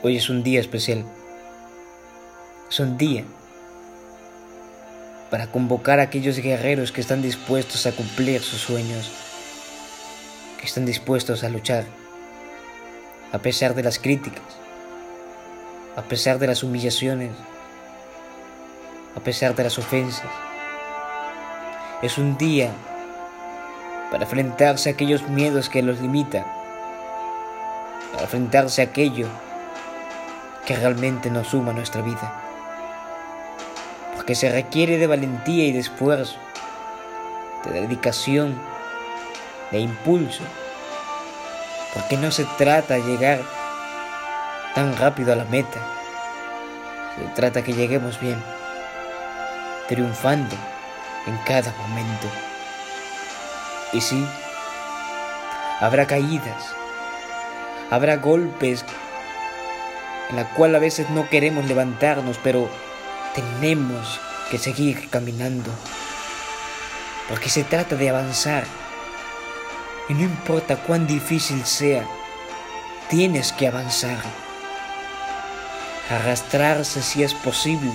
Hoy es un día especial. Es un día para convocar a aquellos guerreros que están dispuestos a cumplir sus sueños, que están dispuestos a luchar, a pesar de las críticas, a pesar de las humillaciones, a pesar de las ofensas. Es un día para enfrentarse a aquellos miedos que los limitan, para enfrentarse a aquello que realmente nos suma a nuestra vida. Porque se requiere de valentía y de esfuerzo, de dedicación, de impulso. Porque no se trata de llegar tan rápido a la meta. Se trata que lleguemos bien, triunfando en cada momento. Y sí, habrá caídas, habrá golpes en la cual a veces no queremos levantarnos, pero tenemos que seguir caminando. Porque se trata de avanzar. Y no importa cuán difícil sea, tienes que avanzar. Arrastrarse si es posible.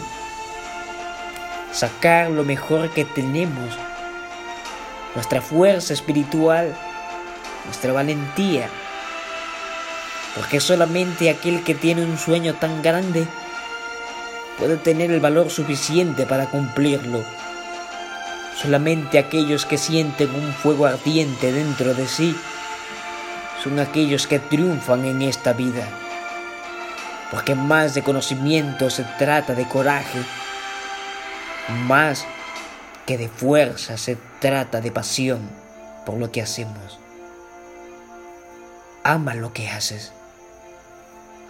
Sacar lo mejor que tenemos. Nuestra fuerza espiritual. Nuestra valentía porque solamente aquel que tiene un sueño tan grande puede tener el valor suficiente para cumplirlo. Solamente aquellos que sienten un fuego ardiente dentro de sí son aquellos que triunfan en esta vida. Porque más de conocimiento se trata de coraje, más que de fuerza se trata de pasión por lo que hacemos. Ama lo que haces.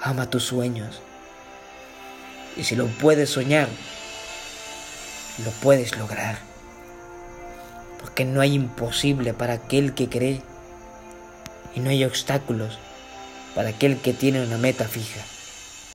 Ama tus sueños. Y si lo puedes soñar, lo puedes lograr. Porque no hay imposible para aquel que cree. Y no hay obstáculos para aquel que tiene una meta fija.